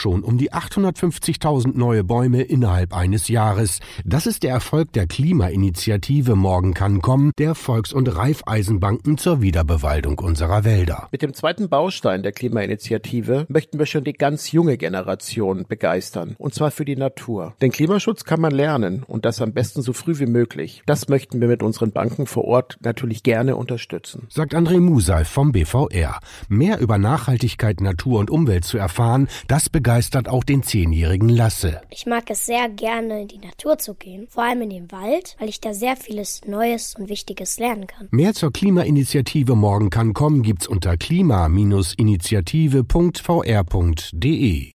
Schon um die 850.000 neue Bäume innerhalb eines Jahres. Das ist der Erfolg der Klimainitiative Morgen kann kommen, der Volks- und Reifeisenbanken zur Wiederbewaldung unserer Wälder. Mit dem zweiten Baustein der Klimainitiative möchten wir schon die ganz junge Generation begeistern. Und zwar für die Natur. Denn Klimaschutz kann man lernen und das am besten so früh wie möglich. Das möchten wir mit unseren Banken vor Ort natürlich gerne unterstützen. Sagt André Musal vom BVR. Mehr über Nachhaltigkeit, Natur und Umwelt zu erfahren, das begeistert auch den zehnjährigen Lasse. Ich mag es sehr gerne, in die Natur zu gehen, vor allem in den Wald, weil ich da sehr vieles Neues und Wichtiges lernen kann. Mehr zur Klimainitiative Morgen kann kommen gibt's unter klima-initiative.vr.de.